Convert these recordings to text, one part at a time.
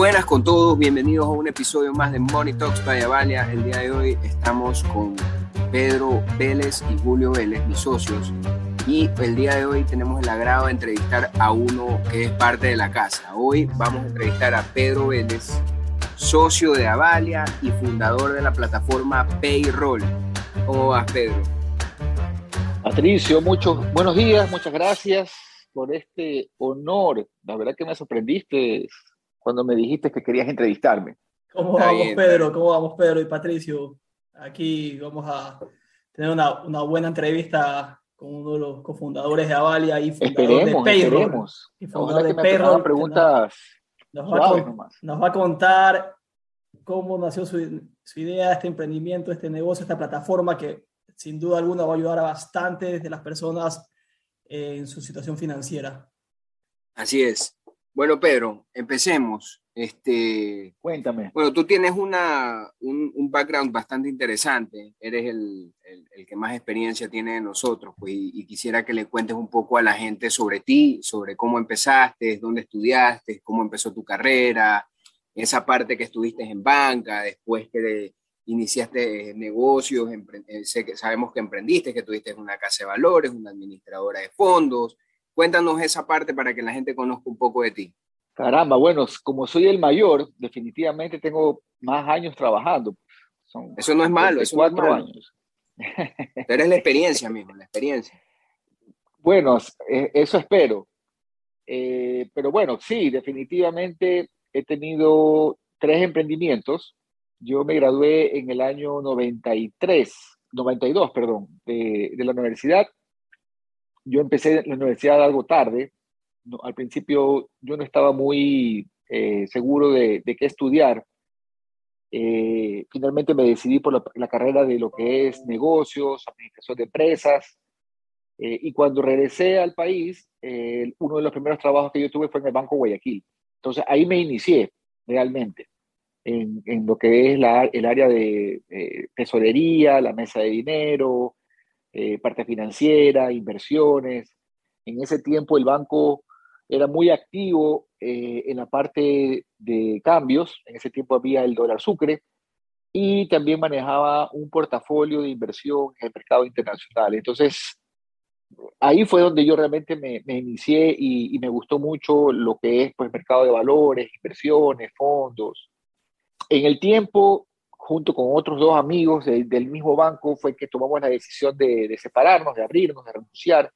Buenas con todos, bienvenidos a un episodio más de Money Talks by Avalia. El día de hoy estamos con Pedro Vélez y Julio Vélez, mis socios, y el día de hoy tenemos el agrado de entrevistar a uno que es parte de la casa. Hoy vamos a entrevistar a Pedro Vélez, socio de Avalia y fundador de la plataforma Payroll. ¿Cómo vas, Pedro? Patricio, muchos buenos días, muchas gracias por este honor. La verdad que me sorprendiste cuando me dijiste que querías entrevistarme. ¿Cómo vamos, Pedro? ¿Cómo vamos, Pedro y Patricio? Aquí vamos a tener una, una buena entrevista con uno de los cofundadores de Avalia y fundador de Payroll. Y fundador de Payroll. preguntas nos, va a, nos va a contar cómo nació su, su idea, este emprendimiento, este negocio, esta plataforma que sin duda alguna va a ayudar a bastantes de las personas en su situación financiera. Así es. Bueno, Pedro, empecemos. Este, Cuéntame. Bueno, tú tienes una, un, background bastante interesante. Eres el, el, que más experiencia tiene de nosotros, pues, y, quisiera que le cuentes un poco a la gente sobre ti, sobre cómo empezaste, dónde estudiaste, cómo empezó tu carrera, esa parte que estuviste en banca, después que iniciaste negocios, eh, sé que sabemos que emprendiste, que tuviste una casa de valores, una administradora de fondos. Cuéntanos esa parte para que la gente conozca un poco de ti. Caramba, bueno, como soy el mayor, definitivamente tengo más años trabajando. Son eso no es malo, eso cuatro años. Pero es la experiencia mismo, la experiencia. Bueno, eh, eso espero. Eh, pero bueno, sí, definitivamente he tenido tres emprendimientos yo me gradué en el año 93, 92, perdón, de, la universidad. Yo empecé la universidad algo tarde. al principio yo no estaba muy eh, seguro de, qué estudiar. Eh, finalmente me decidí por la, carrera de lo que es negocios, administración de empresas. Eh, y cuando regresé al país, uno de los primeros trabajos que yo tuve fue en el Banco Guayaquil. Entonces ahí me inicié realmente en, en lo que es la, el área de eh, tesorería, la mesa de dinero, eh, parte financiera, inversiones. En ese tiempo el banco era muy activo eh, en la parte de cambios, en ese tiempo había el dólar sucre, y también manejaba un portafolio de inversión en el mercado internacional. Entonces, ahí fue donde yo realmente me, inicié y, y, me gustó mucho lo que es pues mercado de valores, inversiones, fondos, en el tiempo, junto con otros dos amigos del mismo banco, fue que tomamos la decisión de, separarnos, de abrirnos, de renunciar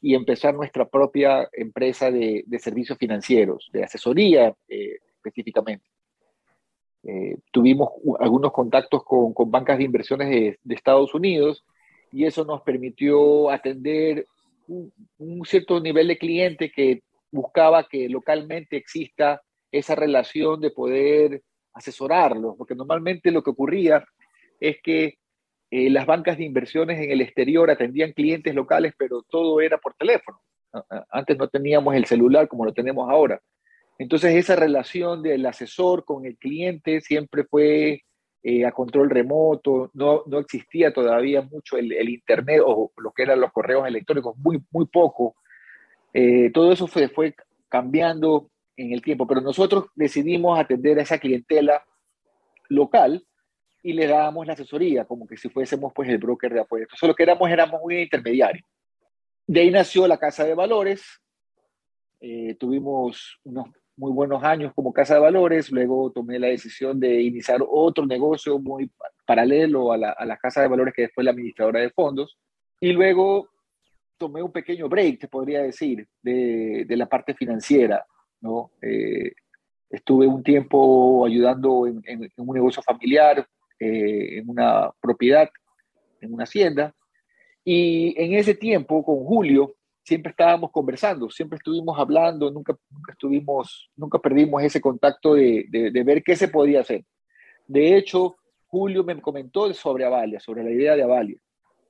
y empezar nuestra propia empresa de, servicios financieros, de asesoría eh, específicamente. Eh, tuvimos algunos contactos con, bancas de inversiones de, Estados Unidos y eso nos permitió atender un, un, cierto nivel de cliente que buscaba que localmente exista esa relación de poder asesorarlos, porque normalmente lo que ocurría es que eh, las bancas de inversiones en el exterior atendían clientes locales, pero todo era por teléfono. Antes no teníamos el celular como lo tenemos ahora. Entonces esa relación del asesor con el cliente siempre fue eh, a control remoto, no, no existía todavía mucho el, Internet o lo que eran los correos electrónicos, muy, muy poco. Eh, todo eso fue, fue cambiando en el tiempo, pero nosotros decidimos atender a esa clientela local y le dábamos la asesoría, como que si fuésemos pues el broker de apoyo. Entonces lo que éramos éramos un intermediario. De ahí nació la Casa de Valores, eh, tuvimos unos muy buenos años como Casa de Valores, luego tomé la decisión de iniciar otro negocio muy paralelo a la, a la Casa de Valores que después la administradora de fondos, y luego tomé un pequeño break, te podría decir, de, de la parte financiera ¿no? Eh, estuve un tiempo ayudando en, un negocio familiar, eh, en una propiedad, en una hacienda, y en ese tiempo con Julio siempre estábamos conversando, siempre estuvimos hablando, nunca, nunca estuvimos, nunca perdimos ese contacto de, de, ver qué se podía hacer. De hecho, Julio me comentó sobre Avalia, sobre la idea de Avalia.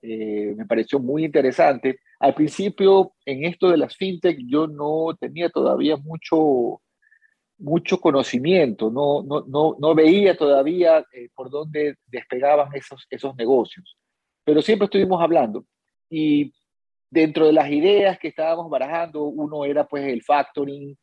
Eh, me pareció muy interesante. Al principio, en esto de las fintech, yo no tenía todavía mucho, mucho conocimiento, no, no, no, no veía todavía eh, por dónde despegaban esos, esos negocios, pero siempre estuvimos hablando. Y dentro de las ideas que estábamos barajando, uno era pues el factoring,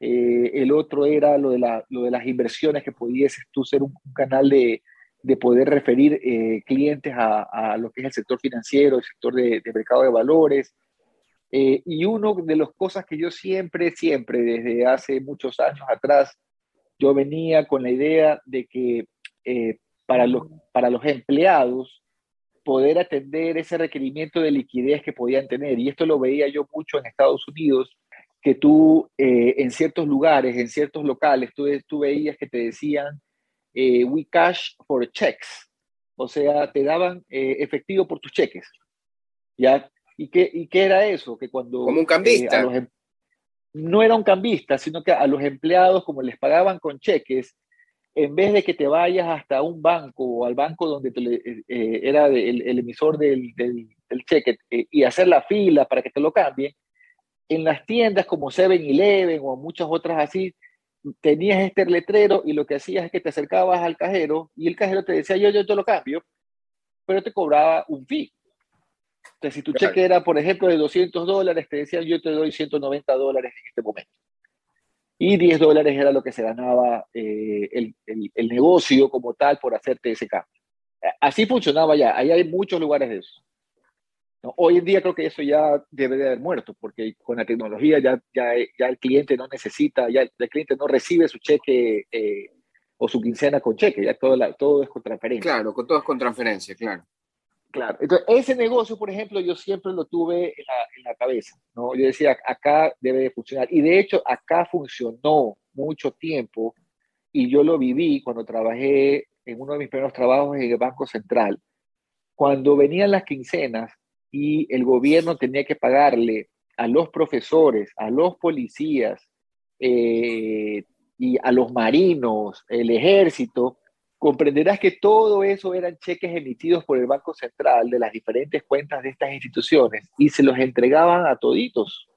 Eh, el otro era lo de, la, lo de las inversiones, que pudieses tú ser un, canal de, de, poder referir eh, clientes a, a, lo que es el sector financiero, el sector de, de mercado de valores. Eh, y uno de las cosas que yo siempre, siempre, desde hace muchos años atrás, yo venía con la idea de que para, los, para los empleados, poder atender ese requerimiento de liquidez que podían tener. Y esto lo veía yo mucho en Estados Unidos, que tú eh, en ciertos lugares, en ciertos locales, tú, tú veías que te decían, eh, we cash for checks. O sea, te daban eh, efectivo por tus cheques. ¿Ya? ¿Y qué, ¿Y qué era eso? Que cuando... Como un cambista. Em, no era un cambista, sino que a los empleados, como les pagaban con cheques, en vez de que te vayas hasta un banco o al banco donde eh, eh, era el, emisor del, del, cheque eh, y hacer la fila para que te lo cambien, en las tiendas como 7-Eleven o muchas otras así, tenías este letrero y lo que hacías es que te acercabas al cajero y el cajero te decía, yo, yo te lo cambio, pero te cobraba un fee. Entonces, si tu cheque era, por ejemplo, de 200 dólares, te decían, yo te doy 190 dólares en este momento y 10 dólares era lo que se ganaba eh, el, el, negocio como tal por hacerte ese cambio. Así funcionaba ya, ahí hay muchos lugares de eso. Hoy en día creo que eso ya debe de haber muerto, porque con la tecnología ya, ya, ya el cliente no necesita, ya el cliente no recibe su cheque eh, o su quincena con cheque, ya todo, la, todo es con transferencia. Claro, con todo es con transferencia, claro. Claro, entonces ese negocio, por ejemplo, yo siempre lo tuve en la, en la, cabeza, ¿no? Yo decía, acá debe de funcionar. Y de hecho, acá funcionó mucho tiempo y yo lo viví cuando trabajé en uno de mis primeros trabajos en el Banco Central. Cuando venían las quincenas y el gobierno tenía que pagarle a los profesores, a los policías eh, y a los marinos, el ejército, comprenderás que todo eso eran cheques emitidos por el Banco Central de las diferentes cuentas de estas instituciones y se los entregaban a toditos.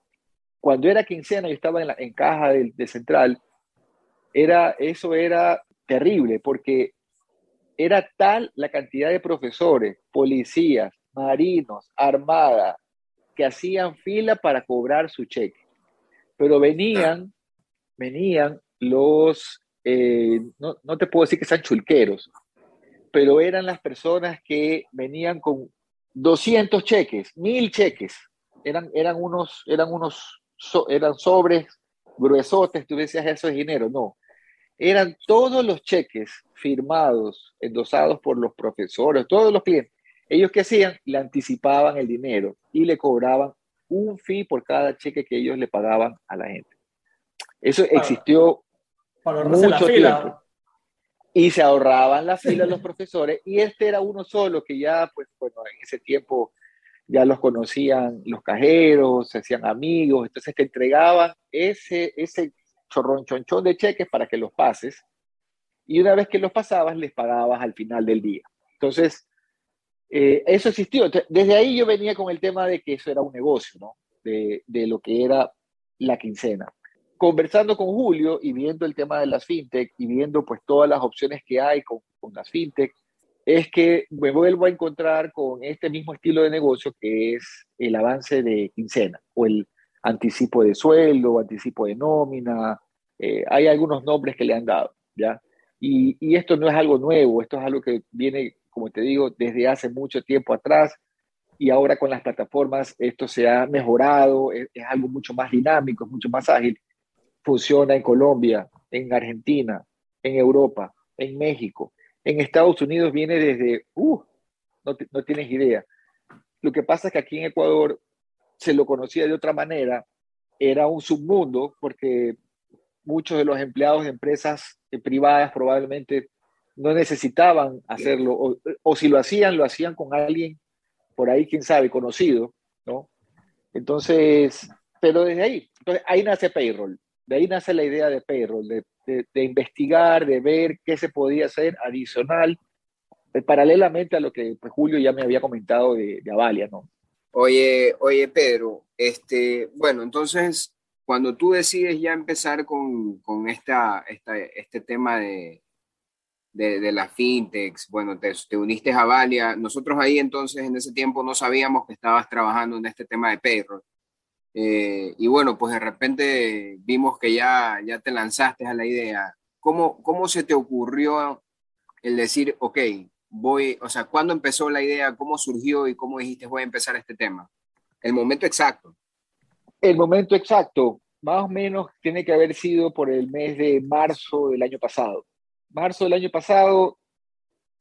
Cuando era quincena y estaba en, caja de Central, era, eso era terrible porque era tal la cantidad de profesores, policías, marinos, armada, que hacían fila para cobrar su cheque. Pero venían, venían los eh, no, no, te puedo decir que sean chulqueros, pero eran las personas que venían con 200 cheques, mil cheques, eran, eran unos, eran unos, eran sobres gruesotes, tú decías eso es dinero, no, eran todos los cheques firmados, endosados por los profesores, todos los clientes. Ellos que hacían, le anticipaban el dinero y le cobraban un fee por cada cheque que ellos le pagaban a la gente. Eso existió mucho Tiempo. Y se ahorraban la fila los profesores y este era uno solo que ya, pues bueno, en ese tiempo ya los conocían los cajeros, se hacían amigos, entonces te entregaban ese, ese chorrón chonchón de cheques para que los pases y una vez que los pasabas les pagabas al final del día. Entonces, eh, eso existió. desde ahí yo venía con el tema de que eso era un negocio, ¿no? De, de lo que era la quincena conversando con Julio y viendo el tema de las fintech y viendo pues todas las opciones que hay con, con las fintech, es que me vuelvo a encontrar con este mismo estilo de negocio que es el avance de quincena o el anticipo de sueldo, anticipo de nómina. Eh, hay algunos nombres que le han dado, ¿ya? Y, y, esto no es algo nuevo, esto es algo que viene, como te digo, desde hace mucho tiempo atrás y ahora con las plataformas esto se ha mejorado, es, algo mucho más dinámico, es mucho más ágil funciona en Colombia, en Argentina, en Europa, en México. En Estados Unidos viene desde, uh, no, no tienes idea. Lo que pasa es que aquí en Ecuador se lo conocía de otra manera, era un submundo porque muchos de los empleados de empresas privadas probablemente no necesitaban hacerlo, o, o, si lo hacían, lo hacían con alguien por ahí, quién sabe, conocido, ¿no? Entonces, pero desde ahí, entonces ahí nace Payroll. De ahí nace la idea de payroll, de, de, investigar, de ver qué se podía hacer adicional, eh, paralelamente a lo que pues, Julio ya me había comentado de, de Avalia, ¿no? Oye, oye, Pedro, este, bueno, entonces, cuando tú decides ya empezar con, con esta, esta, este tema de, de, de las fintechs, bueno, te, te, uniste a Avalia, nosotros ahí entonces en ese tiempo no sabíamos que estabas trabajando en este tema de payroll. Eh, y bueno, pues de repente vimos que ya, ya te lanzaste a la idea. ¿Cómo, ¿Cómo se te ocurrió el decir, ok, voy, o sea, cuándo empezó la idea, cómo surgió y cómo dijiste voy a empezar este tema? El momento exacto. El momento exacto, más o menos tiene que haber sido por el mes de marzo del año pasado. Marzo del año pasado,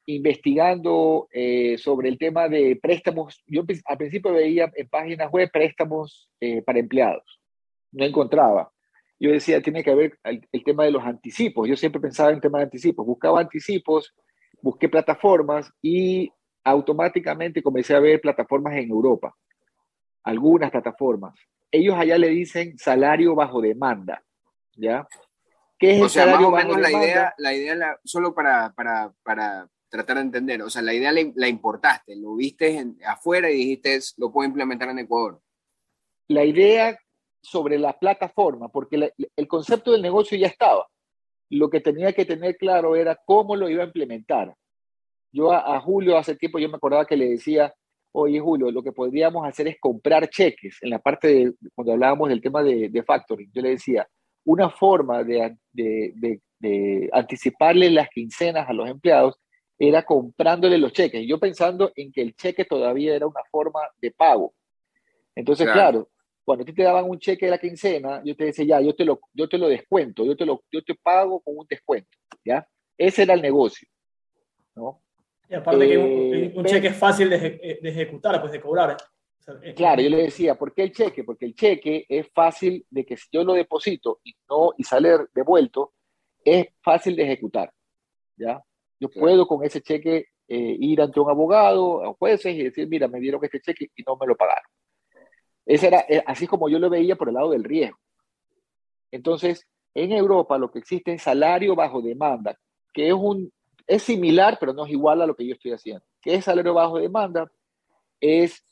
investigando eh, sobre el tema de préstamos, yo al principio veía en páginas web préstamos eh, para empleados, no encontraba. Yo decía, tiene que haber el, tema de los anticipos. Yo siempre pensaba en tema de anticipos. Buscaba anticipos, busqué plataformas y automáticamente comencé a ver plataformas en Europa. Algunas plataformas ellos allá le dicen salario bajo demanda, ¿ya? ¿Qué es o sea, más o menos la idea, la idea solo para, para, para, tratar de entender, o sea, la idea la, importaste, lo viste afuera y dijiste, lo puedo implementar en Ecuador. La idea sobre la plataforma, porque el concepto del negocio ya estaba. Lo que tenía que tener claro era cómo lo iba a implementar. Yo a, a Julio hace tiempo yo me acordaba que le decía, oye Julio, lo que podríamos hacer es comprar cheques. En la parte de, cuando hablábamos del tema de, de factoring, yo le decía, una forma de, de, de, anticiparle las quincenas a los empleados era comprándole los cheques. yo pensando en que el cheque todavía era una forma de pago. Entonces, claro, cuando a ti te daban un cheque de la quincena, yo te decía, ya, yo te lo, yo te lo descuento, yo te, lo, yo te pago con un descuento, ¿ya? Ese era el negocio, ¿no? Y aparte que un, eh, cheque es fácil de, ejecutar, pues de cobrar. Claro, yo le decía, ¿por qué el cheque? Porque el cheque es fácil de que si yo lo deposito y, no, y sale devuelto, es fácil de ejecutar. ¿ya? Yo puedo con ese cheque eh, ir ante un abogado, a jueces y decir, mira, me dieron este cheque y no me lo pagaron. Ese era eh, así como yo lo veía por el lado del riesgo. Entonces, en Europa lo que existe es salario bajo demanda, que es un, es similar, pero no es igual a lo que yo estoy haciendo. ¿Qué es salario bajo demanda? Es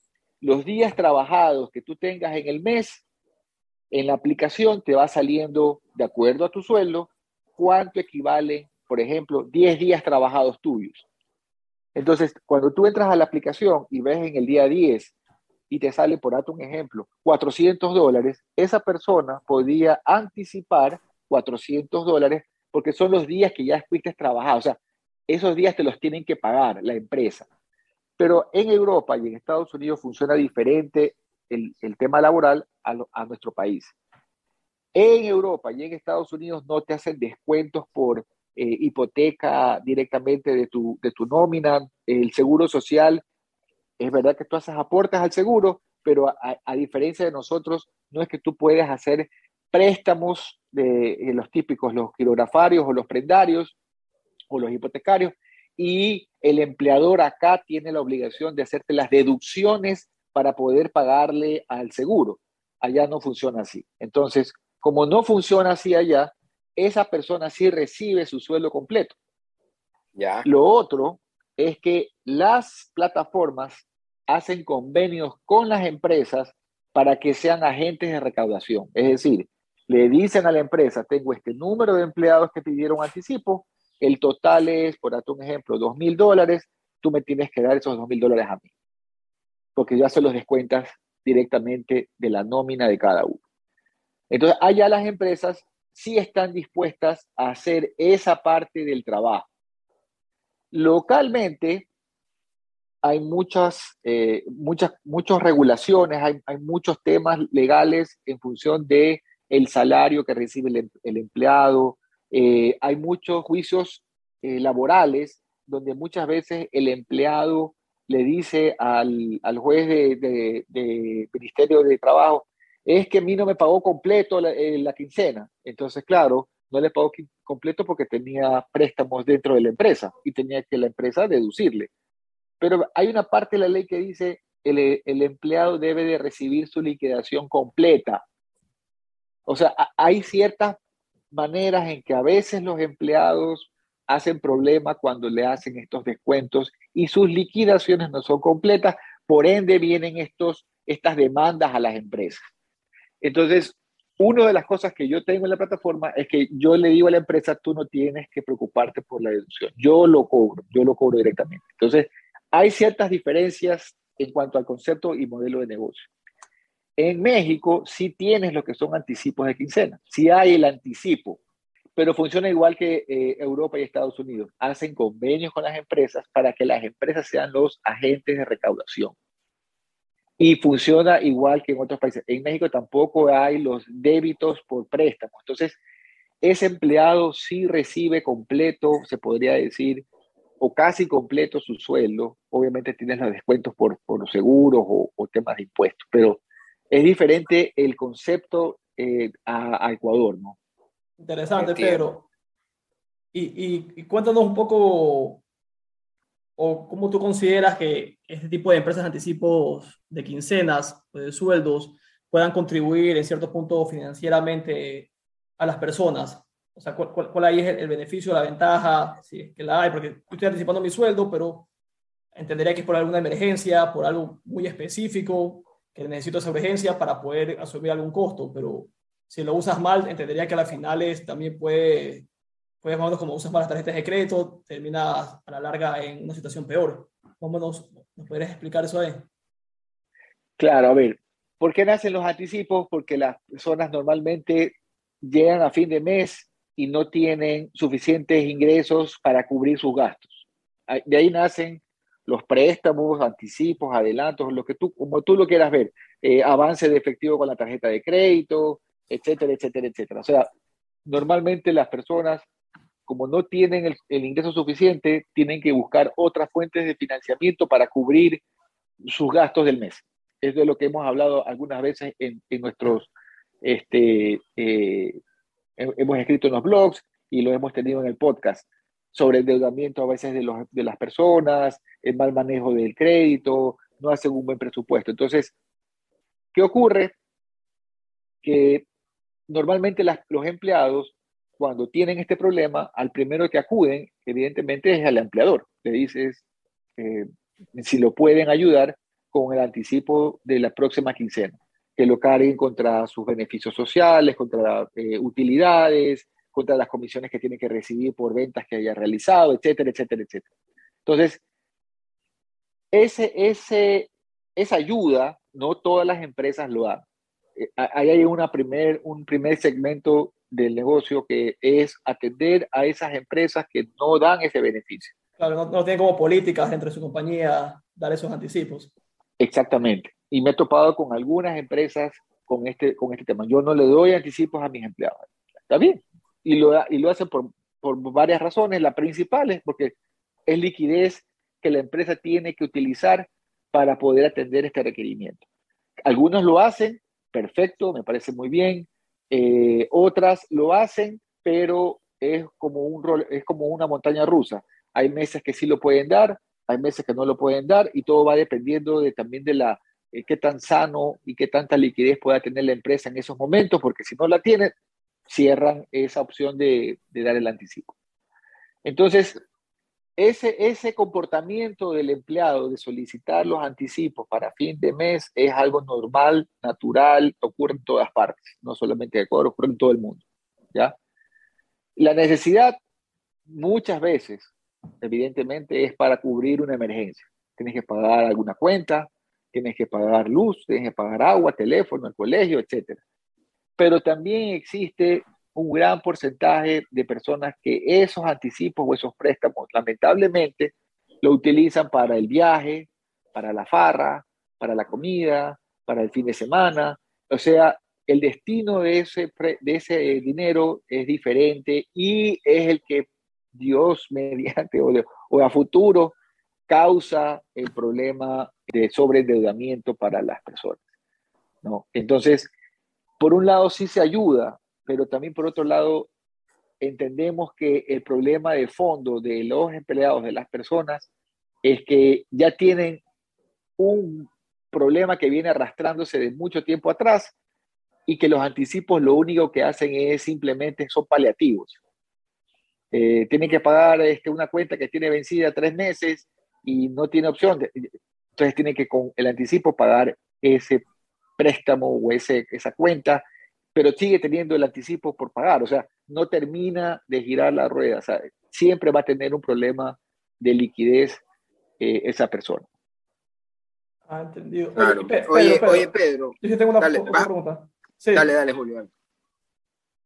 los días trabajados que tú tengas en el mes, en la aplicación te va saliendo, de acuerdo a tu sueldo, cuánto equivale, por ejemplo, 10 días trabajados tuyos. Entonces, cuando tú entras a la aplicación y ves en el día 10 y te sale, por darte un ejemplo, 400 dólares, esa persona podría anticipar 400 dólares porque son los días que ya fuiste trabajado. O sea, esos días te los tienen que pagar la empresa. Pero en Europa y en Estados Unidos funciona diferente el, tema laboral a, nuestro país. En Europa y en Estados Unidos no te hacen descuentos por eh, hipoteca directamente de tu, de tu nómina, el seguro social. Es verdad que tú haces aportes al seguro, pero a, diferencia de nosotros, no es que tú puedas hacer préstamos de, de los típicos, los quirografarios o los prendarios, o los hipotecarios, y el empleador acá tiene la obligación de hacerte las deducciones para poder pagarle al seguro. Allá no funciona así. Entonces, como no funciona así allá, esa persona sí recibe su sueldo completo. Ya. Lo otro es que las plataformas hacen convenios con las empresas para que sean agentes de recaudación. Es decir, le dicen a la empresa, tengo este número de empleados que pidieron anticipo, el total es, por darte un ejemplo, dos mil dólares, tú me tienes que dar esos dos mil dólares a mí, porque ya se los descuentas directamente de la nómina de cada uno. Entonces, allá las empresas sí están dispuestas a hacer esa parte del trabajo. Localmente, hay muchas, eh, muchas, regulaciones, hay, muchos temas legales en función de el salario que recibe el, el empleado, eh, hay muchos juicios eh, laborales donde muchas veces el empleado le dice al, juez de, Ministerio de Trabajo, es que a mí no me pagó completo la, eh, quincena. Entonces, claro, no le pagó completo porque tenía préstamos dentro de la empresa y tenía que la empresa deducirle. Pero hay una parte de la ley que dice el, el empleado debe de recibir su liquidación completa. O sea, hay ciertas maneras en que a veces los empleados hacen problema cuando le hacen estos descuentos y sus liquidaciones no son completas, por ende vienen estos, estas demandas a las empresas. Entonces, una de las cosas que yo tengo en la plataforma es que yo le digo a la empresa, tú no tienes que preocuparte por la deducción, yo lo cobro, yo lo cobro directamente. Entonces, hay ciertas diferencias en cuanto al concepto y modelo de negocio. En México sí tienes lo que son anticipos de quincena, sí hay el anticipo, pero funciona igual que eh, Europa y Estados Unidos. Hacen convenios con las empresas para que las empresas sean los agentes de recaudación. Y funciona igual que en otros países. En México tampoco hay los débitos por préstamos. Entonces, ese empleado sí recibe completo, se podría decir, o casi completo su sueldo. Obviamente tienes los descuentos por, por seguros o, temas de impuestos, pero es diferente el concepto eh, a, Ecuador, ¿no? Interesante, Pedro. Y, y, cuéntanos un poco, o cómo tú consideras que este tipo de empresas de anticipos de quincenas, de sueldos, puedan contribuir en cierto punto financieramente a las personas. O sea, ¿cuál, cuál, ahí es el, beneficio, la ventaja? Si es que la hay, porque yo estoy anticipando mi sueldo, pero entendería que es por alguna emergencia, por algo muy específico, que necesito esa urgencia para poder asumir algún costo, pero si lo usas mal, entendería que a las finales también puede, puede más o menos como usas mal las tarjetas de crédito, terminas a la larga en una situación peor. ¿Cómo nos, nos podrías explicar eso ahí? Claro, a ver, ¿por qué nacen los anticipos? Porque las personas normalmente llegan a fin de mes y no tienen suficientes ingresos para cubrir sus gastos. De ahí nacen los préstamos, anticipos, adelantos, lo que tú, como tú lo quieras ver, eh, avance de efectivo con la tarjeta de crédito, etcétera, etcétera, etcétera. O sea, normalmente las personas, como no tienen el, ingreso suficiente, tienen que buscar otras fuentes de financiamiento para cubrir sus gastos del mes. Es de lo que hemos hablado algunas veces en, en nuestros este, eh, hemos escrito en los blogs y lo hemos tenido en el podcast sobre endeudamiento a veces de, los, de las personas, el mal manejo del crédito, no hacen un buen presupuesto. Entonces, ¿qué ocurre? Que normalmente los empleados, cuando tienen este problema, al primero que acuden, evidentemente, es al empleador. Le dices eh, si lo pueden ayudar con el anticipo de la próxima quincena que lo carguen contra sus beneficios sociales, contra eh, utilidades, contra las comisiones que tiene que recibir por ventas que haya realizado, etcétera, etcétera, etcétera. Entonces, ese, ese, esa ayuda, no todas las empresas lo dan. Eh, ahí hay una primer, un primer segmento del negocio que es atender a esas empresas que no dan ese beneficio. Claro, no, no tienen como políticas dentro de su compañía dar esos anticipos. Exactamente y me he topado con algunas empresas con este, con este tema. Yo no le doy anticipos a mis empleados. Está bien. Y lo, y lo hacen por, por varias razones. La principal es porque es liquidez que la empresa tiene que utilizar para poder atender este requerimiento. Algunos lo hacen, perfecto, me parece muy bien. Eh, otras lo hacen, pero es como, un es como una montaña rusa. Hay meses que sí lo pueden dar, hay meses que no lo pueden dar y todo va dependiendo de, también de la, eh, qué tan sano y qué tanta liquidez pueda tener la empresa en esos momentos, porque si no la tiene, cierran esa opción de, dar el anticipo. Entonces, ese, comportamiento del empleado de solicitar los anticipos para fin de mes es algo normal, natural, ocurre en todas partes, no solamente en Ecuador, ocurre en todo el mundo. ¿ya? La necesidad muchas veces, evidentemente, es para cubrir una emergencia. Tienes que pagar alguna cuenta, tienes que pagar luz, tienes que pagar agua, teléfono, el colegio, etc. Pero también existe un gran porcentaje de personas que esos anticipos o esos préstamos, lamentablemente, lo utilizan para el viaje, para la farra, para la comida, para el fin de semana. O sea, el destino de ese, de ese dinero es diferente y es el que Dios mediante o, o a futuro causa el problema de sobreendeudamiento para las personas. ¿no? Entonces, por un lado sí se ayuda, pero también por otro lado entendemos que el problema de fondo de los empleados, de las personas, es que ya tienen un problema que viene arrastrándose de mucho tiempo atrás y que los anticipos lo único que hacen es simplemente son paliativos. Eh, tienen que pagar este, una cuenta que tiene vencida tres meses y no tiene opción. De, entonces tiene que con el anticipo pagar ese préstamo o ese, esa cuenta, pero sigue teniendo el anticipo por pagar. O sea, no termina de girar la rueda. O sea, siempre va a tener un problema de liquidez eh, esa persona. Ah, entendido. Oye, oye, Pedro, Yo tengo una, pregunta. Dale, dale, Julio.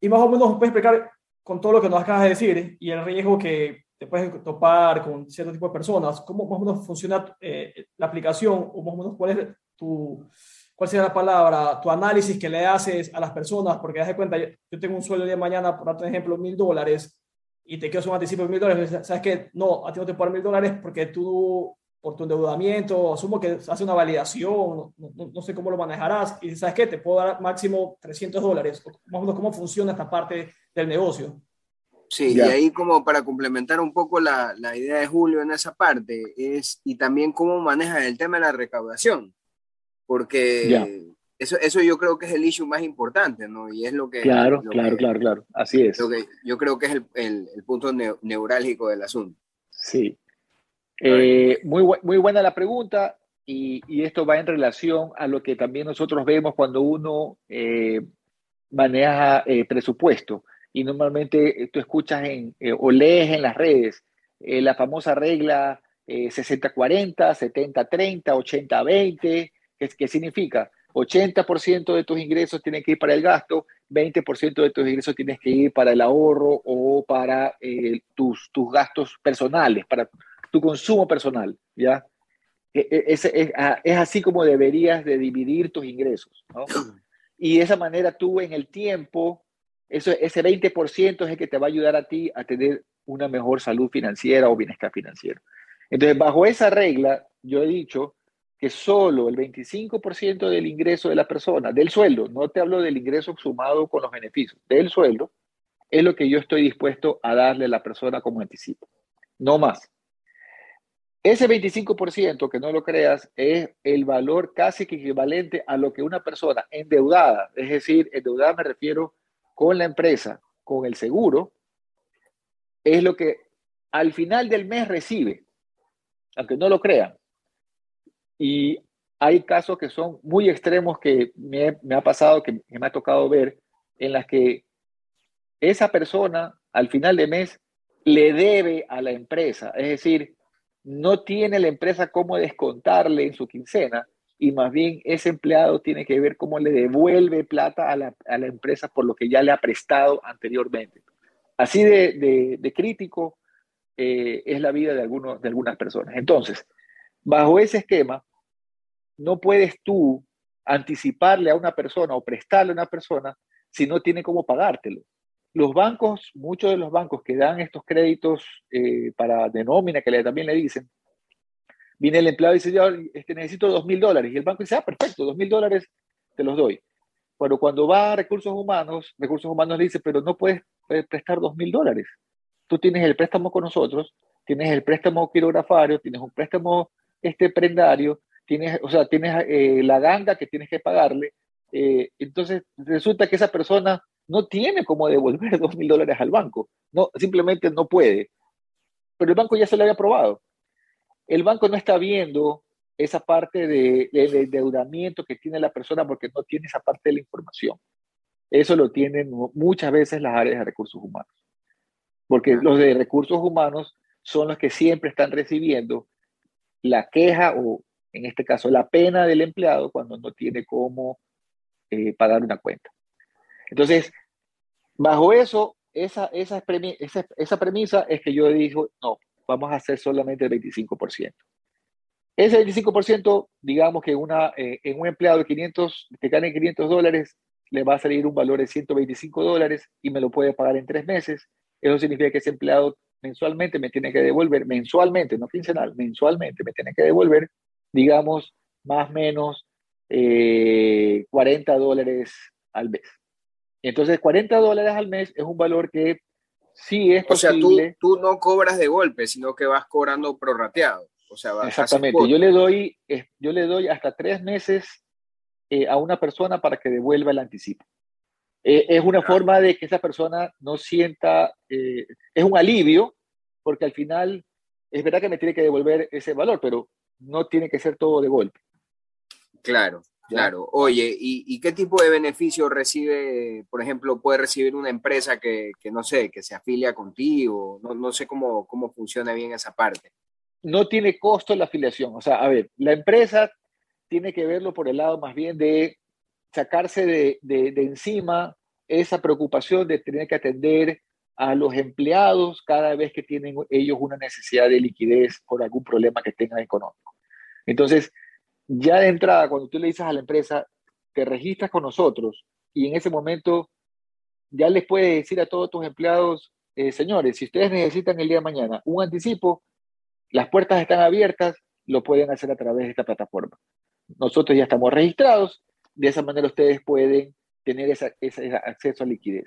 Y más o menos puedes explicar con todo lo que nos acabas de decir y el riesgo que te puedes topar con cierto tipo de personas, cómo más o menos funciona eh, la aplicación o más o menos cuál es tu, cuál sería la palabra, tu análisis que le haces a las personas, porque das de cuenta, yo, tengo un sueldo de mañana, por ejemplo, mil dólares, y te quiero un anticipo de mil dólares, sabes que no, a ti no te puedo dar mil dólares porque tú, por tu endeudamiento, asumo que hace una validación, no, sé cómo lo manejarás, y sabes que te puedo dar máximo 300 dólares, más o menos cómo funciona esta parte del negocio. Sí, y ahí como para complementar un poco la, la, idea de Julio en esa parte, es, y también cómo maneja el tema de la recaudación, porque eso, eso yo creo que es el issue más importante, ¿no? Y es lo que... Claro, claro, claro, claro, así es. Lo que yo creo que es el, el, el punto neurálgico del asunto. Sí. Eh, muy, muy buena la pregunta y, y, esto va en relación a lo que también nosotros vemos cuando uno eh, maneja eh, presupuesto y normalmente tú escuchas en, o lees en las redes la famosa regla 60-40, 70-30, 80-20, ¿qué, significa? 80% de tus ingresos tienen que ir para el gasto, 20% de tus ingresos tienes que ir para el ahorro o para tus, tus gastos personales, para tu consumo personal, ¿ya? E, e, es, es, ah, es, así como deberías de dividir tus ingresos, ¿no? Y de esa manera tú en el tiempo eso, ese 20% es el que te va a ayudar a ti a tener una mejor salud financiera o bienestar financiero. Entonces, bajo esa regla, yo he dicho que solo el 25% del ingreso de la persona, del sueldo, no te hablo del ingreso sumado con los beneficios, del sueldo, es lo que yo estoy dispuesto a darle a la persona como anticipo. No más. Ese 25%, que no lo creas, es el valor casi que equivalente a lo que una persona endeudada, es decir, endeudada me refiero con la empresa, con el seguro, es lo que al final del mes recibe, aunque no lo crean. Y hay casos que son muy extremos que me, ha pasado, que me ha tocado ver, en las que esa persona al final de mes le debe a la empresa, es decir, no tiene la empresa cómo descontarle en su quincena y más bien ese empleado tiene que ver cómo le devuelve plata a la, a la empresa por lo que ya le ha prestado anteriormente. Así de, de, crítico eh, es la vida de, algunos, de algunas personas. Entonces, bajo ese esquema, no puedes tú anticiparle a una persona o prestarle a una persona si no tiene cómo pagártelo. Los bancos, muchos de los bancos que dan estos créditos eh, para de nómina, que le, también le dicen, Viene el empleado y dice, yo este, necesito dos mil dólares. Y el banco dice, ah, perfecto, dos mil dólares te los doy. Pero cuando va a recursos humanos, recursos humanos le dice, pero no puedes prestar dos mil dólares. Tú tienes el préstamo con nosotros, tienes el préstamo quirografario, tienes un préstamo este prendario, tienes, o sea, tienes eh, la ganga que tienes que pagarle. Eh, entonces resulta que esa persona no tiene cómo devolver dos mil dólares al banco. No, simplemente no puede. Pero el banco ya se lo había aprobado el banco no está viendo esa parte de, endeudamiento que tiene la persona porque no tiene esa parte de la información. Eso lo tienen muchas veces las áreas de recursos humanos. Porque los de recursos humanos son los que siempre están recibiendo la queja o, en este caso, la pena del empleado cuando no tiene cómo eh, pagar una cuenta. Entonces, bajo eso, esa, esa, esa, esa premisa es que yo digo, no, vamos a hacer solamente el 25%. Ese 25%, digamos que una, eh, en un empleado de 500, que gane 500 dólares, le va a salir un valor de 125 dólares y me lo puede pagar en tres meses. Eso significa que ese empleado mensualmente me tiene que devolver, mensualmente, no quincenal, mensualmente me tiene que devolver, digamos, más o menos 40 eh, dólares al mes. Entonces, 40 dólares al mes es un valor que Sí, es posible. O sea, tú, no cobras de golpe, sino que vas cobrando prorrateado. O sea, Exactamente. Yo le, doy, yo le doy hasta tres meses eh, a una persona para que devuelva el anticipo. Eh, es una forma de que esa persona no sienta, eh, es un alivio, porque al final es verdad que me tiene que devolver ese valor, pero no tiene que ser todo de golpe. Claro. Claro, oye, ¿y, qué tipo de beneficio recibe, por ejemplo, puede recibir una empresa que, no sé, que se afilia contigo? No, no sé cómo, cómo funciona bien esa parte. No tiene costo la afiliación. O sea, a ver, la empresa tiene que verlo por el lado más bien de sacarse de, de, encima esa preocupación de tener que atender a los empleados cada vez que tienen ellos una necesidad de liquidez por algún problema que tengan económico. Entonces, ya de entrada, cuando tú le dices a la empresa, te registras con nosotros y en ese momento ya les puedes decir a todos tus empleados, eh, señores, si ustedes necesitan el día de mañana un anticipo, las puertas están abiertas, lo pueden hacer a través de esta plataforma. Nosotros ya estamos registrados, de esa manera ustedes pueden tener ese acceso a liquidez.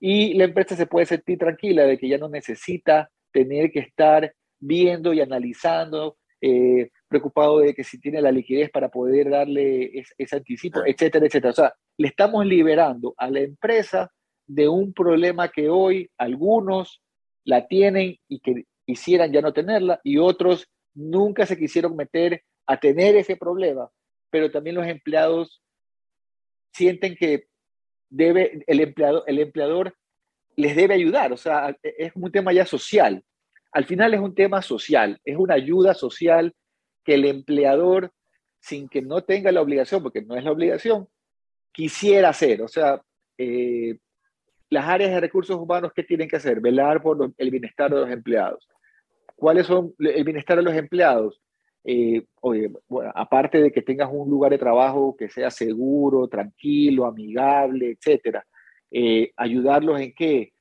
Y la empresa se puede sentir tranquila de que ya no necesita tener que estar viendo y analizando, eh, preocupado de que si tiene la liquidez para poder darle ese anticipo, etcétera, etcétera. O sea, le estamos liberando a la empresa de un problema que hoy algunos la tienen y que quisieran ya no tenerla y otros nunca se quisieron meter a tener ese problema, pero también los empleados sienten que debe, el, empleado, el empleador les debe ayudar, o sea, es un tema ya social. Al final es un tema social, es una ayuda social que el empleador, sin que no tenga la obligación, porque no es la obligación, quisiera hacer. O sea, eh, las áreas de recursos humanos, ¿qué tienen que hacer? Velar por el bienestar de los empleados. ¿Cuáles son el bienestar de los empleados? Eh, aparte de que tengas un lugar de trabajo que sea seguro, tranquilo, amigable, etcétera, eh, ayudarlos en qué?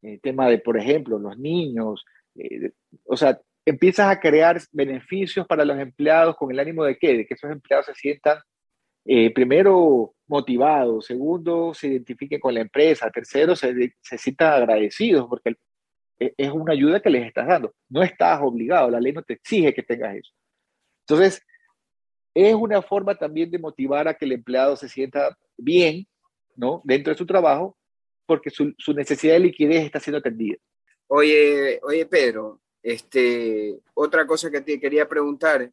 El tema de, por ejemplo, los niños, eh, o sea, empiezas a crear beneficios para los empleados con el ánimo de qué? De que esos empleados se sientan, primero, motivados, segundo, se identifiquen con la empresa, tercero, se, se sientan agradecidos porque es una ayuda que les estás dando. No estás obligado, la ley no te exige que tengas eso. Entonces, es una forma también de motivar a que el empleado se sienta bien, ¿no? Dentro de su trabajo, porque su, necesidad de liquidez está siendo atendida. Oye, oye, Pedro, este, otra cosa que te quería preguntar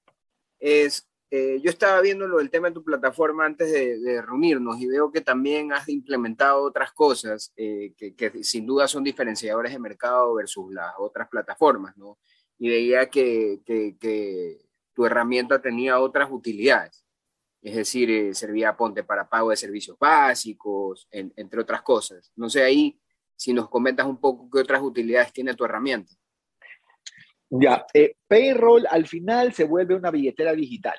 es, eh, yo estaba viendo lo del tema de tu plataforma antes de, reunirnos y veo que también has implementado otras cosas eh, que, sin duda son diferenciadores de mercado versus las otras plataformas, ¿no? Y veía que, que tu herramienta tenía otras utilidades. Es decir, eh, servía, ponte, para pago de servicios básicos, entre otras cosas. No sé ahí si nos comentas un poco qué otras utilidades tiene tu herramienta. Ya, Payroll al final se vuelve una billetera digital.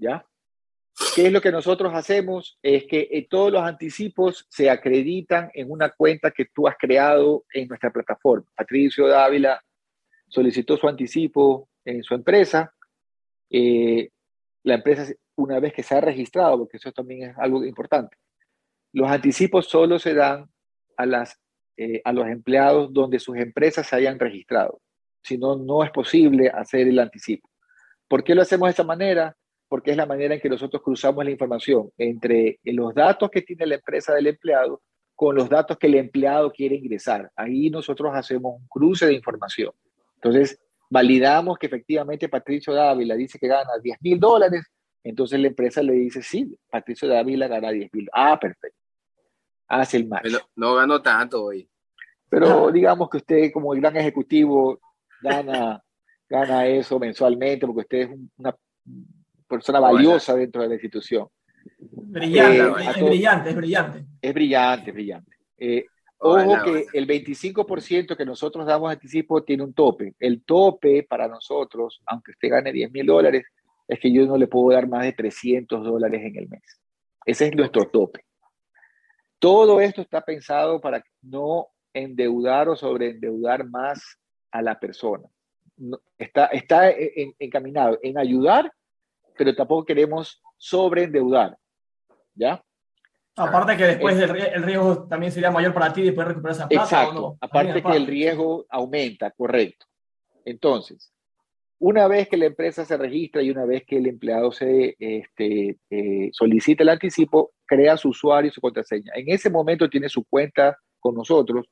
¿Ya? ¿Qué es lo que nosotros hacemos? Es que eh, todos los anticipos se acreditan en una cuenta que tú has creado en nuestra plataforma. Patricio Dávila solicitó su anticipo en su empresa. Eh, la empresa, una vez que se ha registrado, porque eso también es algo importante, los anticipos solo se dan a, las, eh, a los empleados donde sus empresas se hayan registrado. Si no, no es posible hacer el anticipo. ¿Por qué lo hacemos de esta manera? Porque es la manera en que nosotros cruzamos la información entre los datos que tiene la empresa del empleado con los datos que el empleado quiere ingresar. Ahí nosotros hacemos un cruce de información. Entonces, validamos que efectivamente Patricio Dávila dice que gana 10 mil dólares, entonces la empresa le dice, sí, Patricio Dávila gana 10 mil. Ah, perfecto. Hace el match. No, no ganó tanto hoy. Pero digamos que usted como el gran ejecutivo gana, gana eso mensualmente porque usted es una persona valiosa dentro de la institución. Brillante, eh, es, brillante, es brillante. Es brillante, brillante. Eh, ojo que el 25% que nosotros damos anticipo tiene un tope. El tope para nosotros, aunque usted gane 10 mil dólares, es que yo no le puedo dar más de 300 dólares en el mes. Ese es nuestro tope. Todo esto está pensado para no endeudar o sobreendeudar más a la persona. está, está encaminado en ayudar pero tampoco queremos sobreendeudar. ¿Ya? Aparte que después el, riesgo también sería mayor para ti después recuperar esa plata. Exacto. Aparte que el riesgo aumenta, correcto. Entonces, una vez que la empresa se registra y una vez que el empleado se este, eh, solicita el anticipo, crea su usuario y su contraseña. En ese momento tiene su cuenta con nosotros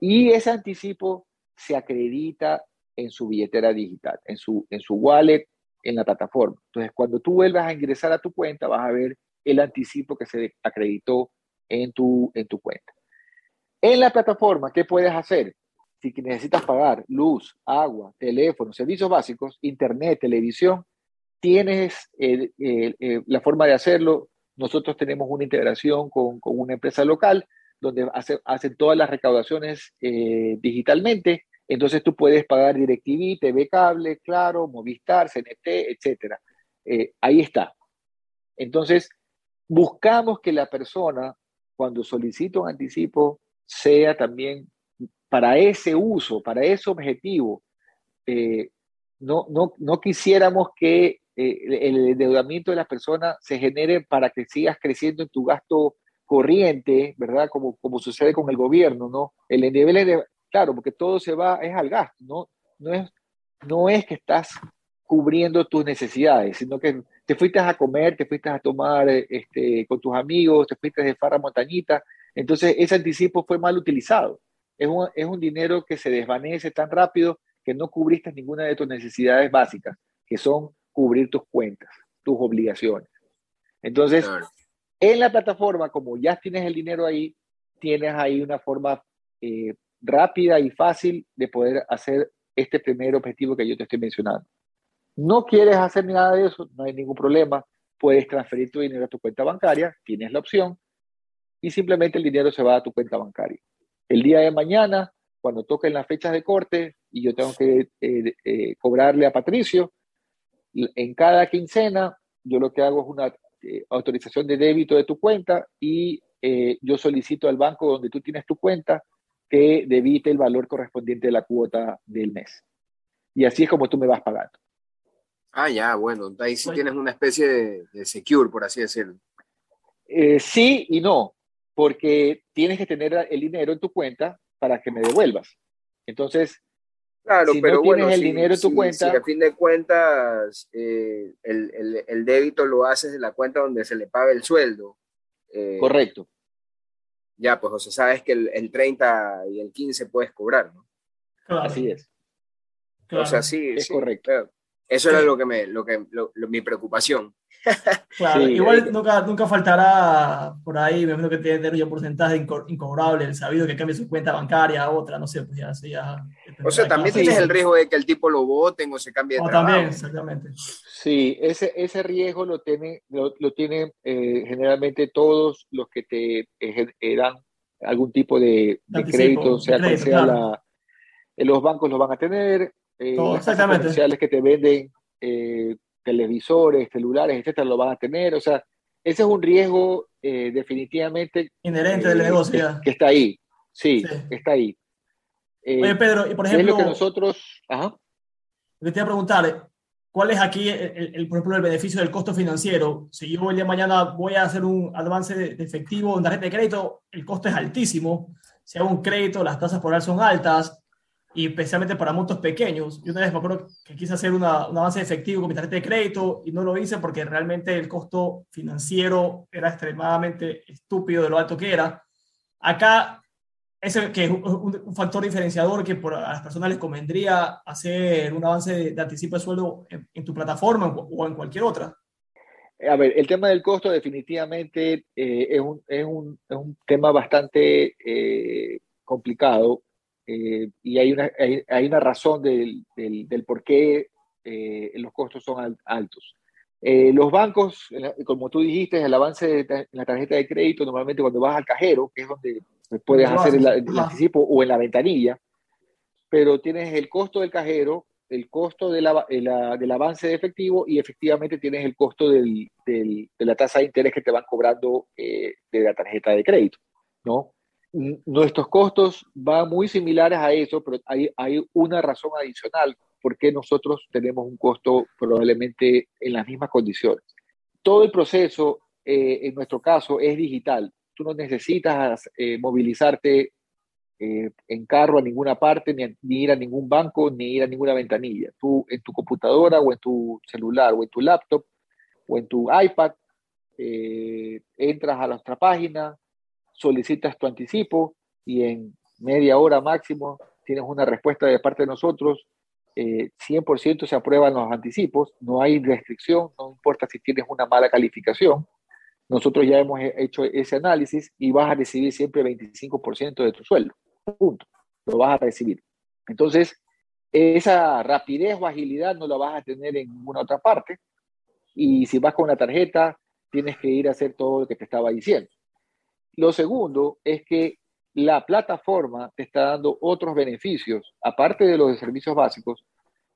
y ese anticipo se acredita en su billetera digital, en su, en su wallet en la plataforma. Entonces, cuando tú vuelvas a ingresar a tu cuenta, vas a ver el anticipo que se acreditó en tu, en tu cuenta. En la plataforma, ¿qué puedes hacer? Si necesitas pagar luz, agua, teléfono, servicios básicos, internet, televisión, tienes la forma de hacerlo, nosotros tenemos una integración con, con una empresa local donde hace, hacen todas las recaudaciones digitalmente. Entonces tú puedes pagar DirecTV, TV Cable, Claro, Movistar, CNT, etc. ahí está. Entonces, buscamos que la persona, cuando solicita un anticipo, sea también para ese uso, para ese objetivo. Eh, no, no, no, quisiéramos que eh, el endeudamiento de las personas se genere para que sigas creciendo en tu gasto corriente, ¿verdad? Como, como sucede con el gobierno, ¿no? El endeudamiento, claro, porque todo se va, es al gasto, ¿no? No es, no es que estás cubriendo tus necesidades, sino que te fuiste a comer, te fuiste a tomar este, con tus amigos, te fuiste de farra montañita, entonces ese anticipo fue mal utilizado. Es un, es un dinero que se desvanece tan rápido que no cubriste ninguna de tus necesidades básicas, que son cubrir tus cuentas, tus obligaciones. Entonces, en la plataforma, como ya tienes el dinero ahí, tienes ahí una forma eh, rápida y fácil de poder hacer este primer objetivo que yo te estoy mencionando. No quieres hacer nada de eso, no hay ningún problema. Puedes transferir tu dinero a tu cuenta bancaria, tienes la opción, y simplemente el dinero se va a tu cuenta bancaria. El día de mañana, cuando toquen las fechas de corte y yo tengo que eh, eh, cobrarle a Patricio, en cada quincena yo lo que hago es una eh, autorización de débito de tu cuenta y yo solicito al banco donde tú tienes tu cuenta que debite el valor correspondiente de la cuota del mes. Y así es como tú me vas pagando. Ah, ya, bueno, ahí sí tienes una especie de, secure, por así decirlo. Eh, sí y no, porque tienes que tener el dinero en tu cuenta para que me devuelvas. Entonces, claro, si pero no tienes el dinero en tu cuenta. Si a fin de cuentas eh, el, débito lo haces de la cuenta donde se le paga el sueldo. Eh, correcto. Ya, pues, o sea, sabes que el, 30 y el 15 puedes cobrar, ¿no? Así es. O sea, sí. Es correcto. Eso era lo que me, lo que, mi preocupación. Claro, igual nunca, nunca faltará por ahí, me imagino que tiene tener un porcentaje incobrable, el sabido que cambie su cuenta bancaria a otra, no sé, pues ya, ya O sea, también tienes el riesgo de que el tipo lo voten o se cambie de trabajo. también, exactamente. Sí, ese, ese riesgo lo tiene, lo, lo tienen eh, generalmente todos los que te dan algún tipo de, crédito, o sea, sea la, los bancos lo van a tener, eh, comerciales que te venden eh, televisores, celulares, etcétera, lo van a tener. O sea, ese es un riesgo eh, definitivamente inherente del negocio. Que, está ahí. Sí, está ahí. Oye, Pedro, y por ejemplo. Es lo que nosotros. Ajá. Te voy a preguntar, ¿cuál es aquí, el, por ejemplo, el beneficio del costo financiero? Si yo el día de mañana voy a hacer un avance de, efectivo en tarjeta de crédito, el costo es altísimo. Si hago un crédito, las tasas por ahí son altas y especialmente para montos pequeños. Yo una vez me acuerdo que quise hacer una, un avance efectivo con mi tarjeta de crédito y no lo hice porque realmente el costo financiero era extremadamente estúpido de lo alto que era. Acá, ese que es un, factor diferenciador que por, a las personas les convendría hacer un avance de, anticipo de sueldo en, tu plataforma o en cualquier otra. A ver, el tema del costo definitivamente eh, es, un, es, un, es, un, tema bastante eh, complicado eh, y hay una, hay, una razón del, del, por qué eh, los costos son altos. Eh, los bancos, como tú dijiste, el avance de la tarjeta de crédito, normalmente cuando vas al cajero, que es donde puedes hacer el, anticipo, o en la ventanilla, pero tienes el costo del cajero, el costo de la, del avance de efectivo y efectivamente tienes el costo del, del, de la tasa de interés que te van cobrando de la tarjeta de crédito, ¿no? Nuestros costos van muy similares a eso, pero hay, hay una razón adicional por qué nosotros tenemos un costo probablemente en las mismas condiciones. Todo el proceso, eh, en nuestro caso, es digital. Tú no necesitas eh, movilizarte eh, en carro a ninguna parte, ni, ni, ir a ningún banco, ni ir a ninguna ventanilla. Tú en tu computadora o en tu celular o en tu laptop o en tu iPad, entras a nuestra página, solicitas tu anticipo y en media hora máximo tienes una respuesta de parte de nosotros. 100% eh, se aprueban los anticipos, no hay restricción, no importa si tienes una mala calificación. Nosotros ya hemos hecho ese análisis y vas a recibir siempre 25% de tu sueldo. Punto. Lo vas a recibir. Entonces, esa rapidez o agilidad no la vas a tener en ninguna otra parte. y si vas con la tarjeta, tienes que ir a hacer todo lo que te estaba diciendo. Lo segundo es que la plataforma te está dando otros beneficios, aparte de los servicios básicos.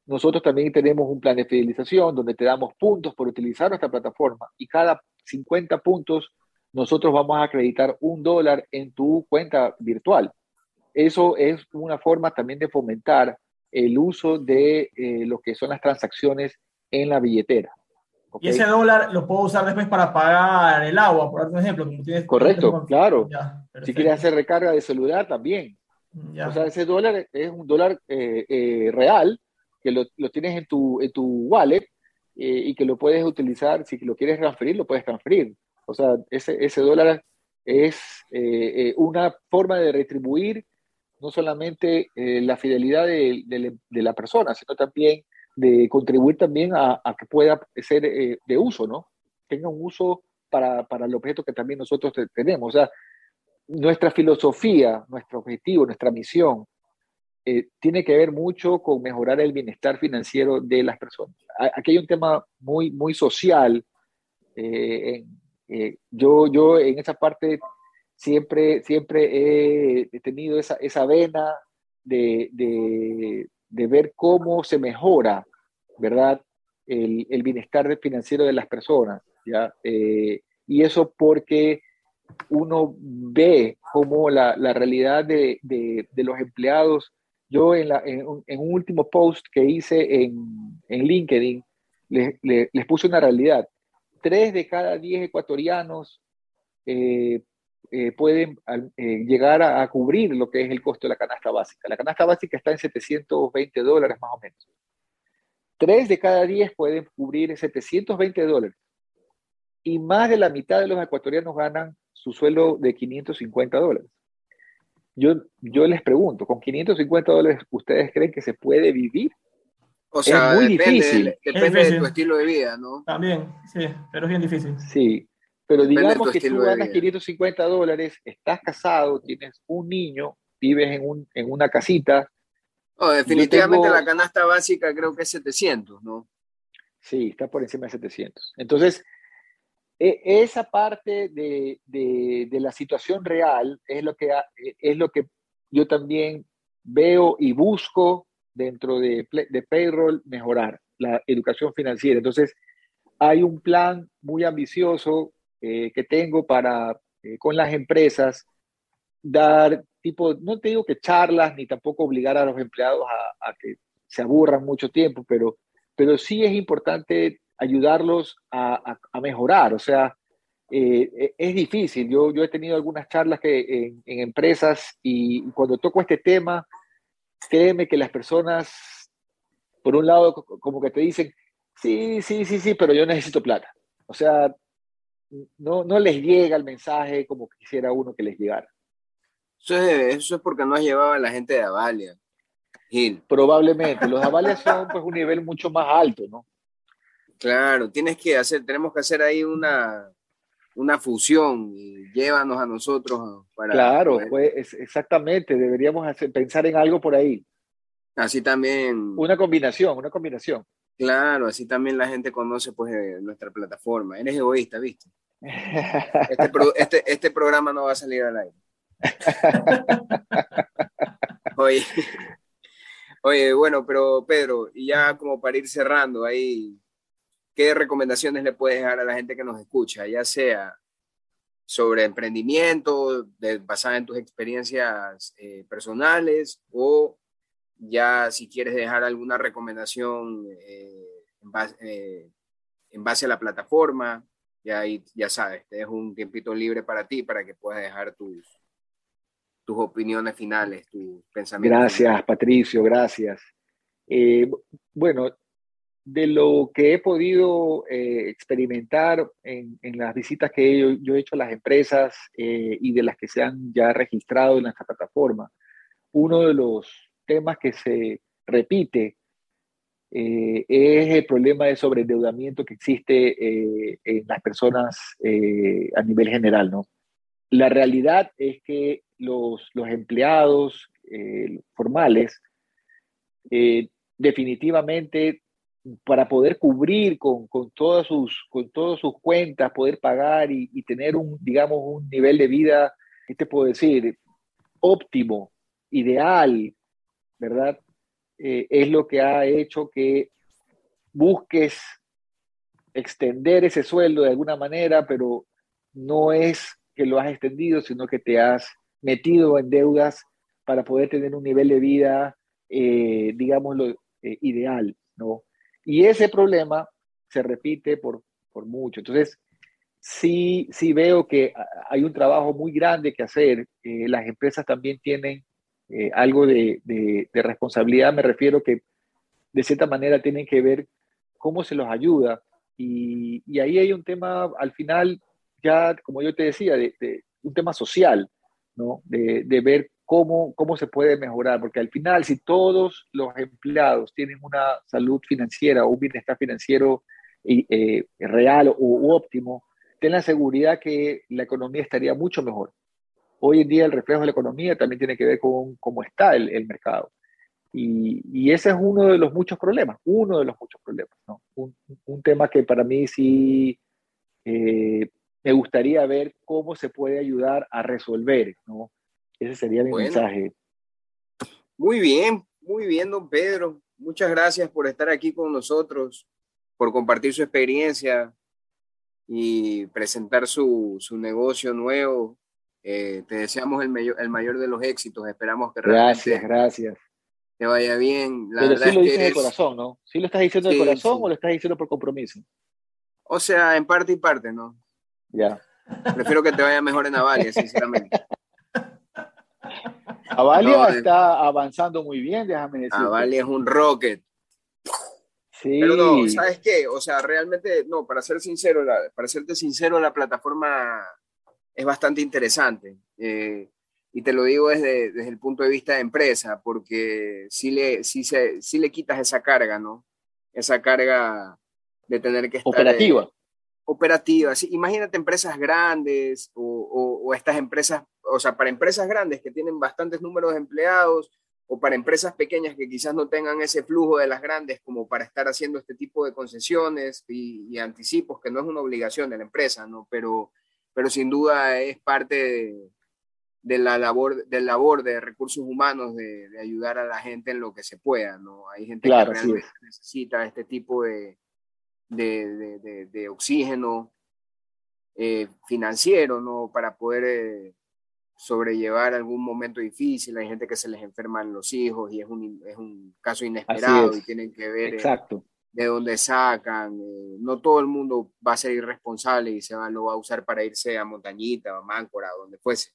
Nosotros también tenemos un plan de fidelización donde te damos puntos por utilizar nuestra plataforma y cada 50 puntos nosotros vamos a acreditar un dólar en tu cuenta virtual. Eso es una forma también de fomentar el uso de eh, lo que son las transacciones en la billetera. Y ese dólar lo puedo usar después para pagar el agua, por ejemplo. Correcto, claro. si quieres hacer recarga de celular, también. O sea, ese dólar es un dólar eh, eh, real que lo, lo, tienes en tu, en tu wallet y que lo puedes utilizar. Si lo quieres transferir, lo puedes transferir. O sea, ese, ese dólar es una forma de retribuir no solamente eh, la fidelidad de, la persona, sino también de contribuir también a, que pueda ser eh, de uso, ¿no? Tenga un uso para, el objeto que también nosotros tenemos. O sea, nuestra filosofía, nuestro objetivo, nuestra misión, eh, tiene que ver mucho con mejorar el bienestar financiero de las personas. Aquí hay un tema muy, muy social. yo, yo en esa parte siempre, siempre he tenido esa, esa vena de, de, ver cómo se mejora, ¿verdad? El, el bienestar financiero de las personas, ¿ya? Eh, y eso porque uno ve cómo la, la realidad de, de, los empleados, yo en, la, en, un, último post que hice en, en LinkedIn, les, les, puse una realidad. Tres de cada diez ecuatorianos eh, eh, pueden eh, llegar a, cubrir lo que es el costo de la canasta básica. La canasta básica está en 720 dólares más o menos. Tres de cada diez pueden cubrir 720 dólares. Y más de la mitad de los ecuatorianos ganan su sueldo de 550 dólares. Yo, yo les pregunto, ¿con 550 dólares ustedes creen que se puede vivir? O sea, es muy difícil. depende de tu estilo de vida, ¿no? También, sí, pero es bien difícil. Sí, pero digamos que tú ganas 550 dólares, estás casado, tienes un niño, vives en, un, en una casita. definitivamente la canasta básica creo que es 700, ¿no? Sí, está por encima de 700. Entonces, e, esa parte de, de, de, la situación real es lo, que, es lo que yo también veo y busco dentro de, de payroll mejorar la educación financiera. Entonces, hay un plan muy ambicioso eh, que tengo para eh, con las empresas dar tipo, no te digo que charlas ni tampoco obligar a los empleados a, que se aburran mucho tiempo, pero, pero sí es importante ayudarlos a, a, mejorar. O sea, eh, e, es difícil. Yo, yo he tenido algunas charlas que, en, en, empresas y cuando toco este tema, créeme que las personas, por un lado, como que te dicen, sí, sí, sí, sí, pero yo necesito plata. O sea, no, no les llega el mensaje como quisiera uno que les llegara. Eso es, eso es porque no has llevado a la gente de Avalia, Gil. Probablemente. Los Avalia son pues un nivel mucho más alto, ¿no? Claro, tienes que hacer, tenemos que hacer ahí una, una fusión y llévanos a nosotros para... Claro, pues, exactamente, deberíamos hacer, pensar en algo por ahí. Así también... Una combinación, una combinación. Claro, así también la gente conoce pues eh, nuestra plataforma. Eres egoísta, ¿viste? Este, este, este, programa no va a salir al aire. Oye, oye, bueno, pero Pedro, y ya como para ir cerrando ahí, ¿qué recomendaciones le puedes dar a la gente que nos escucha, ya sea sobre emprendimiento, de, basada en tus experiencias eh, personales o ya si quieres dejar alguna recomendación eh, eh, en, base, a la plataforma, ya, ya sabes, te dejo un tiempito libre para ti para que puedas dejar tus, tus opiniones finales, tus pensamientos. Gracias, Patricio, gracias. Eh, bueno, de lo que he podido experimentar en, las visitas que yo, he hecho a las empresas y de las que se han ya registrado en nuestra plataforma, uno de los temas que se repite eh, es el problema de sobreendeudamiento que existe eh, en las personas eh, a nivel general, ¿no? La realidad es que los, los empleados formales definitivamente para poder cubrir con, con, todas, sus, con todas sus cuentas, poder pagar y, tener un, digamos, un nivel de vida, ¿qué te puedo decir? Óptimo, ideal, ¿verdad? Eh, es lo que ha hecho que busques extender ese sueldo de alguna manera, pero no es que lo has extendido, sino que te has metido en deudas para poder tener un nivel de vida, eh, digámoslo, eh, ideal, ¿no? Y ese problema se repite por, por mucho. Entonces, sí, sí veo que hay un trabajo muy grande que hacer. Eh, las empresas también tienen eh, algo de, responsabilidad, me refiero que de cierta manera tienen que ver cómo se los ayuda. Y, ahí hay un tema, al final, ya como yo te decía, de, un tema social, ¿no? De, de, ver cómo, cómo se puede mejorar, porque al final, si todos los empleados tienen una salud financiera o un bienestar financiero eh, real o óptimo, ten la seguridad que la economía estaría mucho mejor. Hoy en día el reflejo de la economía también tiene que ver con cómo está el, el mercado. Y, y, ese es uno de los muchos problemas, uno de los muchos problemas. ¿no? Un, un, tema que para mí sí eh, me gustaría ver cómo se puede ayudar a resolver. ¿no? Ese sería mi mensaje. Muy bien, muy bien, don Pedro. Muchas gracias por estar aquí con nosotros, por compartir su experiencia y presentar su, su negocio nuevo. Eh, te deseamos el mayor, el mayor de los éxitos. Esperamos que gracias, gracias. te vaya bien. La Pero sí lo dices de corazón, ¿no? ¿Sí lo estás diciendo de corazón o lo estás diciendo por compromiso? O sea, en parte y parte, ¿no? Ya. Prefiero que te vaya mejor en Avalia, sinceramente. Avalia está avanzando muy bien, déjame decir. Avalia es un rocket. Sí. Pero no, ¿sabes qué? O sea, realmente, no, para ser sincero, la, para serte sincero, la plataforma es bastante interesante. Eh, y te lo digo desde, desde, el punto de vista de empresa, porque sí le, sí, se, sí le quitas esa carga, ¿no? Esa carga de tener que estar... Operativa. operativa. Sí, imagínate empresas grandes o, o, o estas empresas o sea, para empresas grandes que tienen bastantes números de empleados o para empresas pequeñas que quizás no tengan ese flujo de las grandes como para estar haciendo este tipo de concesiones y, y anticipos, que no es una obligación de la empresa, ¿no? Pero, pero sin duda es parte de, de la labor, del labor de recursos humanos de, de, ayudar a la gente en lo que se pueda, ¿no? Hay gente claro, que realmente sí necesita este tipo de, de, de oxígeno eh, financiero, ¿no? Para poder... Eh, sobrellevar algún momento difícil, hay gente que se les enferman los hijos y es un, es un caso inesperado y tienen que ver eh, de dónde sacan. Eh, no todo el mundo va a ser irresponsable y se va, lo va a usar para irse a Montañita o a Máncora, donde fuese.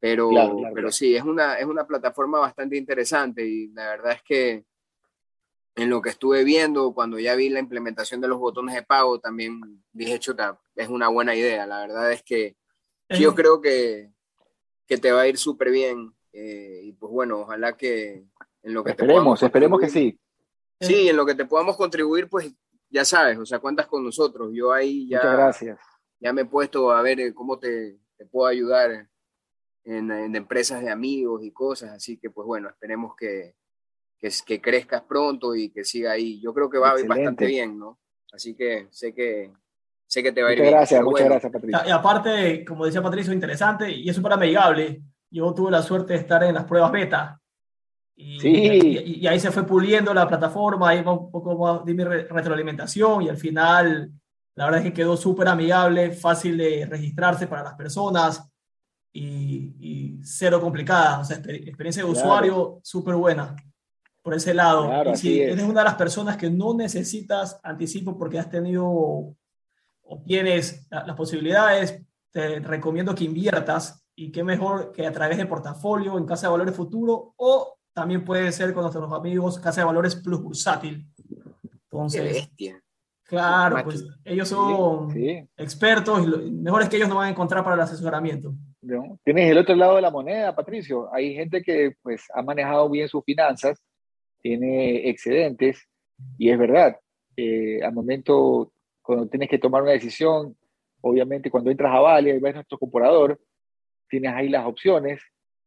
Pero, claro, claro, pero sí, es una, es una plataforma bastante interesante y la verdad es que en lo que estuve viendo, cuando ya vi la implementación de los botones de pago, también dije, chuta, es una buena idea. La verdad es que yo creo que, que te va a ir súper bien. Eh, y pues bueno, ojalá que en lo que esperemos, te esperemos que sí. Sí, en lo que te podamos contribuir, pues ya sabes, o sea, cuentas con nosotros. Yo ahí ya, Muchas gracias. ya me he puesto a ver eh, cómo te, te puedo ayudar en, en, empresas de amigos y cosas, así que pues bueno, esperemos que, que, que crezcas pronto y que siga ahí. Yo creo que va Excelente. a ir bastante bien, ¿no? Así que sé que sé que te va a ir muchas bien. Gracias, muchas bueno. gracias, Patricio. Y aparte, como decía Patricio, interesante y es súper amigable. Yo tuve la suerte de estar en las pruebas beta. Y, sí. y, y ahí se fue puliendo la plataforma, ahí un poco más de mi retroalimentación y al final la verdad es que quedó súper amigable, fácil de registrarse para las personas y, y cero complicada. O sea, experiencia de claro. usuario súper buena por ese lado. Claro, y si es. eres una de las personas que no necesitas anticipo porque has tenido o tienes las posibilidades, te recomiendo que inviertas y qué mejor que a través de portafolio en Casa de Valores Futuro o también puede ser con nuestros amigos Casa de Valores Plus Bursátil. Entonces, qué bestia. Claro, pues ellos son sí, sí. expertos y lo, mejores que ellos no van a encontrar para el asesoramiento. ¿No? Tienes el otro lado de la moneda, Patricio. Hay gente que pues ha manejado bien sus finanzas, tiene excedentes y es verdad, eh, al momento cuando tienes que tomar una decisión, obviamente cuando entras a Valia y ves nuestro comprador, tienes ahí las opciones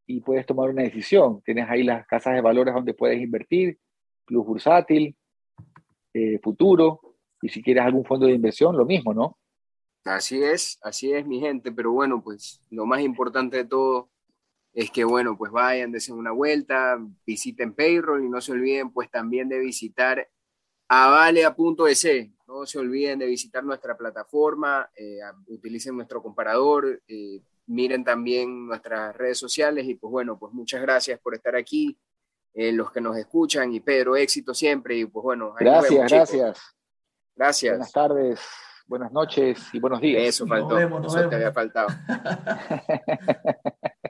y puedes tomar una decisión. Tienes ahí las casas de valores donde puedes invertir, plus bursátil, eh, futuro. Y si quieres algún fondo de inversión, lo mismo, ¿no? Así es, así es, mi gente. Pero bueno, pues lo más importante de todo es que, bueno, pues vayan, desen una vuelta, visiten Payroll y no se olviden, pues también de visitar avalea.es. No se olviden de visitar nuestra plataforma, eh, utilicen nuestro comparador, eh, miren también nuestras redes sociales y pues bueno, pues muchas gracias por estar aquí, eh, los que nos escuchan y Pedro, éxito siempre y pues bueno. Gracias, gracias. Gracias. Buenas tardes, buenas noches y buenos días. Eso faltó, eso te había faltado.